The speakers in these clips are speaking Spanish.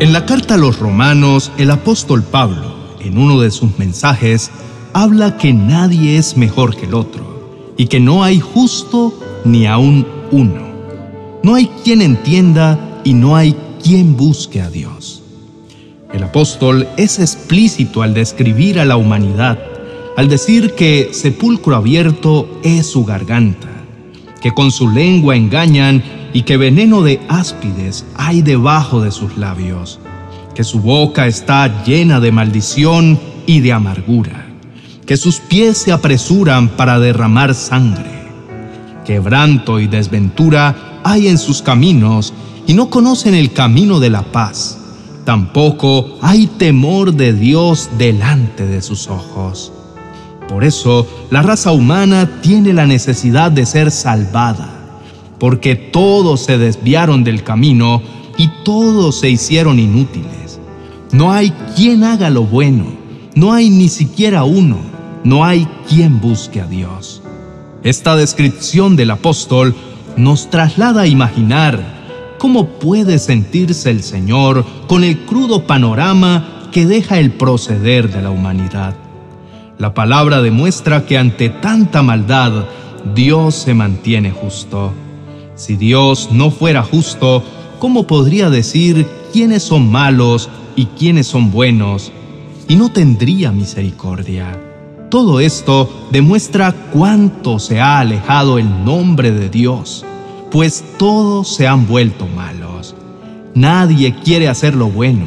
En la carta a los romanos, el apóstol Pablo, en uno de sus mensajes, habla que nadie es mejor que el otro y que no hay justo ni aún uno. No hay quien entienda y no hay quien busque a Dios. El apóstol es explícito al describir a la humanidad, al decir que sepulcro abierto es su garganta, que con su lengua engañan y que veneno de áspides hay debajo de sus labios, que su boca está llena de maldición y de amargura, que sus pies se apresuran para derramar sangre. Quebranto y desventura hay en sus caminos y no conocen el camino de la paz. Tampoco hay temor de Dios delante de sus ojos. Por eso la raza humana tiene la necesidad de ser salvada porque todos se desviaron del camino y todos se hicieron inútiles. No hay quien haga lo bueno, no hay ni siquiera uno, no hay quien busque a Dios. Esta descripción del apóstol nos traslada a imaginar cómo puede sentirse el Señor con el crudo panorama que deja el proceder de la humanidad. La palabra demuestra que ante tanta maldad, Dios se mantiene justo. Si Dios no fuera justo, ¿cómo podría decir quiénes son malos y quiénes son buenos? Y no tendría misericordia. Todo esto demuestra cuánto se ha alejado el nombre de Dios, pues todos se han vuelto malos. Nadie quiere hacer lo bueno,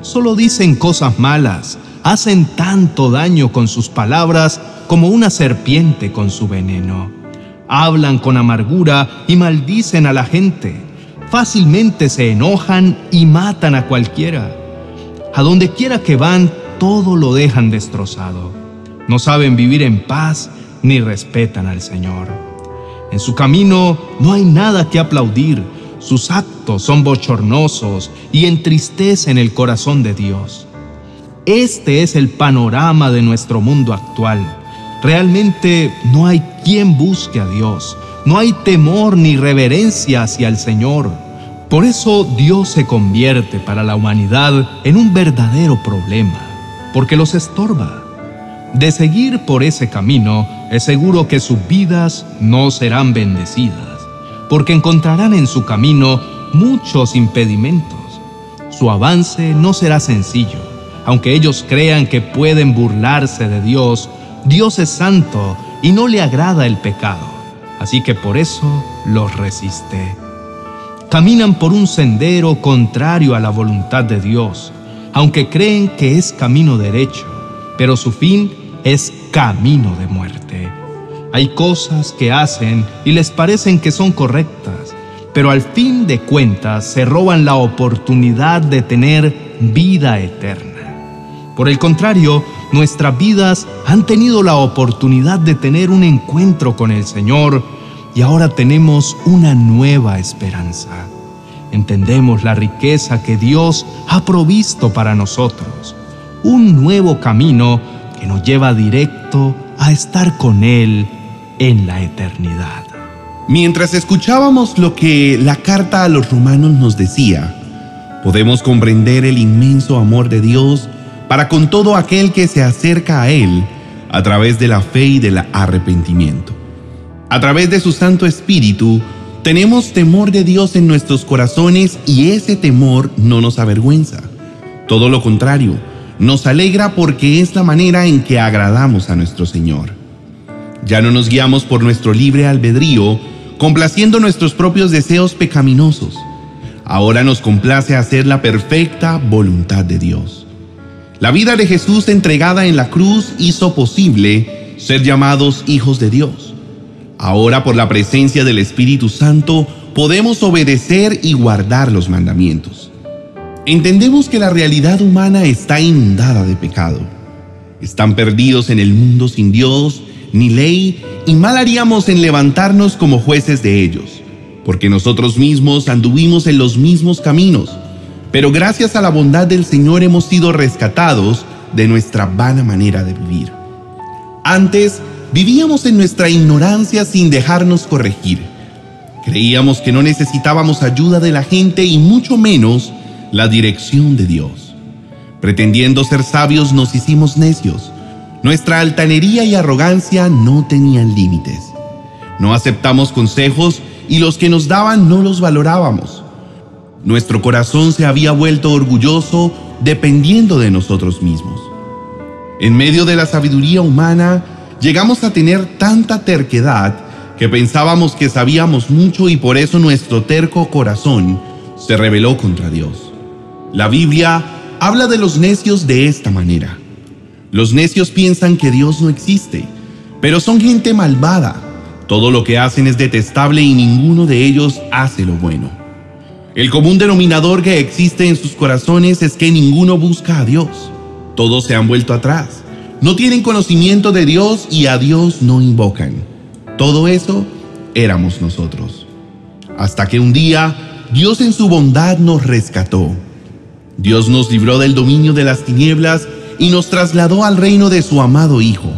solo dicen cosas malas, hacen tanto daño con sus palabras como una serpiente con su veneno hablan con amargura y maldicen a la gente. Fácilmente se enojan y matan a cualquiera. A donde quiera que van, todo lo dejan destrozado. No saben vivir en paz ni respetan al Señor. En su camino no hay nada que aplaudir. Sus actos son bochornosos y entristecen el corazón de Dios. Este es el panorama de nuestro mundo actual Realmente no hay quien busque a Dios, no hay temor ni reverencia hacia el Señor. Por eso Dios se convierte para la humanidad en un verdadero problema, porque los estorba. De seguir por ese camino, es seguro que sus vidas no serán bendecidas, porque encontrarán en su camino muchos impedimentos. Su avance no será sencillo, aunque ellos crean que pueden burlarse de Dios Dios es santo y no le agrada el pecado, así que por eso los resiste. Caminan por un sendero contrario a la voluntad de Dios, aunque creen que es camino derecho, pero su fin es camino de muerte. Hay cosas que hacen y les parecen que son correctas, pero al fin de cuentas se roban la oportunidad de tener vida eterna. Por el contrario, nuestras vidas han tenido la oportunidad de tener un encuentro con el Señor y ahora tenemos una nueva esperanza. Entendemos la riqueza que Dios ha provisto para nosotros, un nuevo camino que nos lleva directo a estar con Él en la eternidad. Mientras escuchábamos lo que la carta a los romanos nos decía, podemos comprender el inmenso amor de Dios para con todo aquel que se acerca a Él a través de la fe y del arrepentimiento. A través de su Santo Espíritu, tenemos temor de Dios en nuestros corazones y ese temor no nos avergüenza. Todo lo contrario, nos alegra porque es la manera en que agradamos a nuestro Señor. Ya no nos guiamos por nuestro libre albedrío, complaciendo nuestros propios deseos pecaminosos. Ahora nos complace hacer la perfecta voluntad de Dios. La vida de Jesús entregada en la cruz hizo posible ser llamados hijos de Dios. Ahora por la presencia del Espíritu Santo podemos obedecer y guardar los mandamientos. Entendemos que la realidad humana está inundada de pecado. Están perdidos en el mundo sin Dios ni ley y mal haríamos en levantarnos como jueces de ellos, porque nosotros mismos anduvimos en los mismos caminos pero gracias a la bondad del Señor hemos sido rescatados de nuestra vana manera de vivir. Antes vivíamos en nuestra ignorancia sin dejarnos corregir. Creíamos que no necesitábamos ayuda de la gente y mucho menos la dirección de Dios. Pretendiendo ser sabios nos hicimos necios. Nuestra altanería y arrogancia no tenían límites. No aceptamos consejos y los que nos daban no los valorábamos. Nuestro corazón se había vuelto orgulloso dependiendo de nosotros mismos. En medio de la sabiduría humana, llegamos a tener tanta terquedad que pensábamos que sabíamos mucho y por eso nuestro terco corazón se rebeló contra Dios. La Biblia habla de los necios de esta manera. Los necios piensan que Dios no existe, pero son gente malvada. Todo lo que hacen es detestable y ninguno de ellos hace lo bueno. El común denominador que existe en sus corazones es que ninguno busca a Dios. Todos se han vuelto atrás. No tienen conocimiento de Dios y a Dios no invocan. Todo eso éramos nosotros. Hasta que un día Dios en su bondad nos rescató. Dios nos libró del dominio de las tinieblas y nos trasladó al reino de su amado Hijo.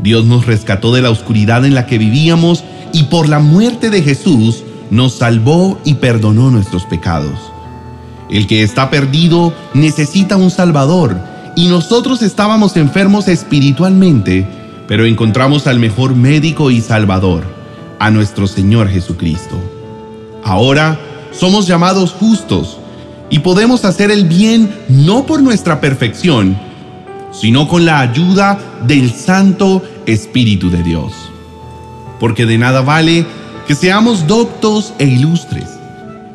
Dios nos rescató de la oscuridad en la que vivíamos y por la muerte de Jesús nos salvó y perdonó nuestros pecados. El que está perdido necesita un Salvador y nosotros estábamos enfermos espiritualmente, pero encontramos al mejor médico y Salvador, a nuestro Señor Jesucristo. Ahora somos llamados justos y podemos hacer el bien no por nuestra perfección, sino con la ayuda del Santo Espíritu de Dios. Porque de nada vale que seamos doctos e ilustres.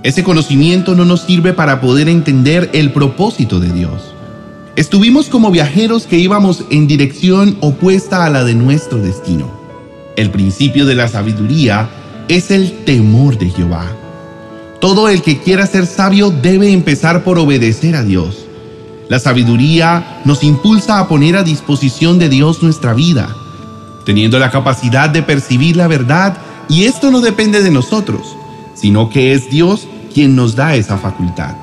Ese conocimiento no nos sirve para poder entender el propósito de Dios. Estuvimos como viajeros que íbamos en dirección opuesta a la de nuestro destino. El principio de la sabiduría es el temor de Jehová. Todo el que quiera ser sabio debe empezar por obedecer a Dios. La sabiduría nos impulsa a poner a disposición de Dios nuestra vida, teniendo la capacidad de percibir la verdad y esto no depende de nosotros, sino que es Dios quien nos da esa facultad.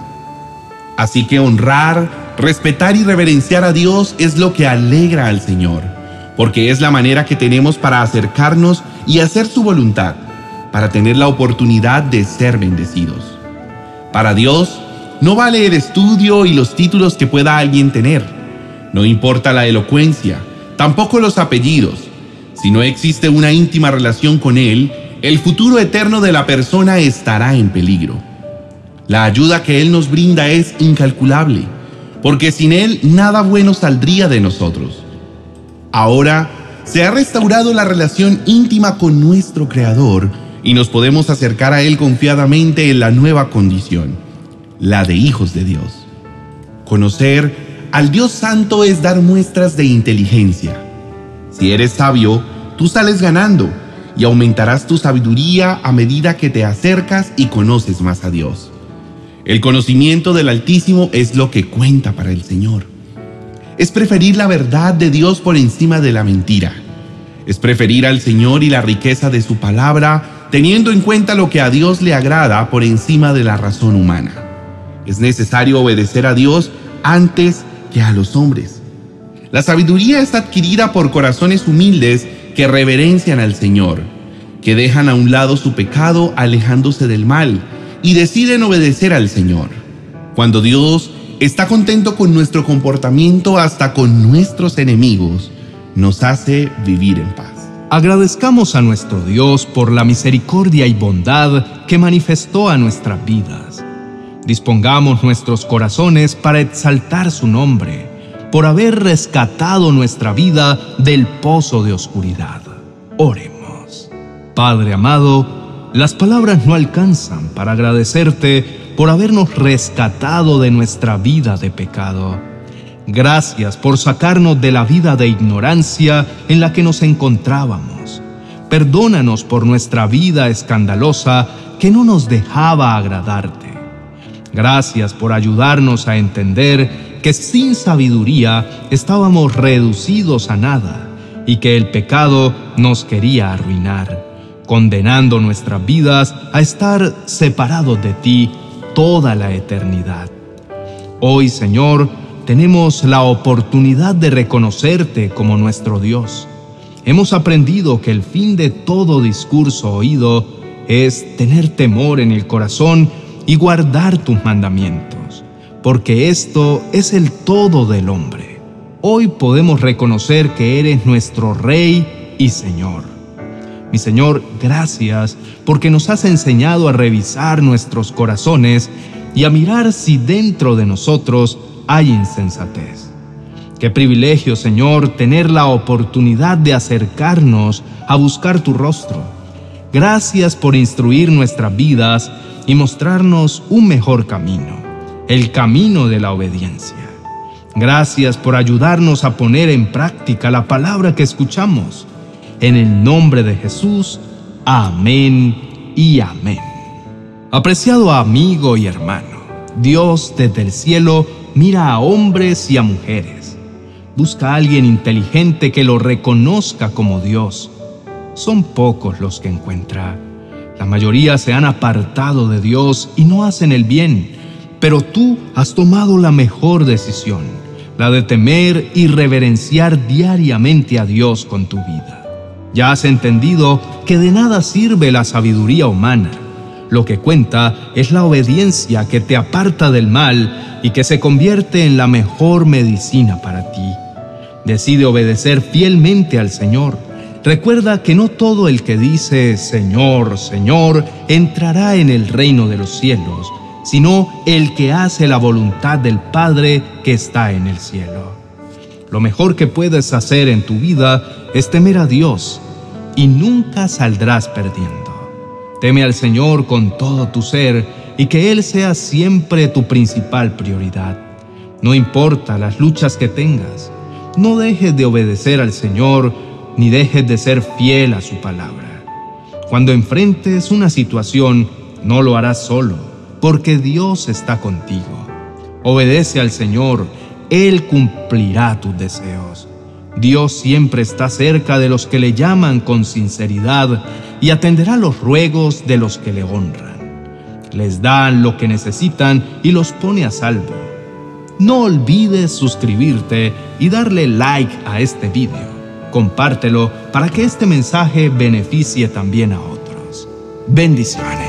Así que honrar, Respetar y reverenciar a Dios es lo que alegra al Señor, porque es la manera que tenemos para acercarnos y hacer su voluntad, para tener la oportunidad de ser bendecidos. Para Dios, no vale el estudio y los títulos que pueda alguien tener. No importa la elocuencia, tampoco los apellidos. Si no existe una íntima relación con Él, el futuro eterno de la persona estará en peligro. La ayuda que Él nos brinda es incalculable porque sin Él nada bueno saldría de nosotros. Ahora se ha restaurado la relación íntima con nuestro Creador y nos podemos acercar a Él confiadamente en la nueva condición, la de hijos de Dios. Conocer al Dios Santo es dar muestras de inteligencia. Si eres sabio, tú sales ganando y aumentarás tu sabiduría a medida que te acercas y conoces más a Dios. El conocimiento del Altísimo es lo que cuenta para el Señor. Es preferir la verdad de Dios por encima de la mentira. Es preferir al Señor y la riqueza de su palabra, teniendo en cuenta lo que a Dios le agrada por encima de la razón humana. Es necesario obedecer a Dios antes que a los hombres. La sabiduría es adquirida por corazones humildes que reverencian al Señor, que dejan a un lado su pecado alejándose del mal y deciden obedecer al Señor. Cuando Dios está contento con nuestro comportamiento hasta con nuestros enemigos, nos hace vivir en paz. Agradezcamos a nuestro Dios por la misericordia y bondad que manifestó a nuestras vidas. Dispongamos nuestros corazones para exaltar su nombre, por haber rescatado nuestra vida del pozo de oscuridad. Oremos. Padre amado, las palabras no alcanzan para agradecerte por habernos rescatado de nuestra vida de pecado. Gracias por sacarnos de la vida de ignorancia en la que nos encontrábamos. Perdónanos por nuestra vida escandalosa que no nos dejaba agradarte. Gracias por ayudarnos a entender que sin sabiduría estábamos reducidos a nada y que el pecado nos quería arruinar condenando nuestras vidas a estar separados de ti toda la eternidad. Hoy, Señor, tenemos la oportunidad de reconocerte como nuestro Dios. Hemos aprendido que el fin de todo discurso oído es tener temor en el corazón y guardar tus mandamientos. Porque esto es el todo del hombre. Hoy podemos reconocer que eres nuestro Rey y Señor. Mi Señor, gracias porque nos has enseñado a revisar nuestros corazones y a mirar si dentro de nosotros hay insensatez. Qué privilegio, Señor, tener la oportunidad de acercarnos a buscar tu rostro. Gracias por instruir nuestras vidas y mostrarnos un mejor camino, el camino de la obediencia. Gracias por ayudarnos a poner en práctica la palabra que escuchamos. En el nombre de Jesús, amén y amén. Apreciado amigo y hermano, Dios desde el cielo mira a hombres y a mujeres. Busca a alguien inteligente que lo reconozca como Dios. Son pocos los que encuentra. La mayoría se han apartado de Dios y no hacen el bien, pero tú has tomado la mejor decisión, la de temer y reverenciar diariamente a Dios con tu vida. Ya has entendido que de nada sirve la sabiduría humana lo que cuenta es la obediencia que te aparta del mal y que se convierte en la mejor medicina para ti. Decide obedecer fielmente al Señor. Recuerda que no todo el que dice Señor, Señor entrará en el reino de los cielos, sino el que hace la voluntad del Padre que está en el cielo. Lo mejor que puedes hacer en tu vida es temer a Dios y nunca saldrás perdiendo. Teme al Señor con todo tu ser y que Él sea siempre tu principal prioridad. No importa las luchas que tengas, no dejes de obedecer al Señor ni dejes de ser fiel a su palabra. Cuando enfrentes una situación, no lo harás solo, porque Dios está contigo. Obedece al Señor, Él cumplirá tus deseos. Dios siempre está cerca de los que le llaman con sinceridad y atenderá los ruegos de los que le honran. Les da lo que necesitan y los pone a salvo. No olvides suscribirte y darle like a este video. Compártelo para que este mensaje beneficie también a otros. Bendiciones.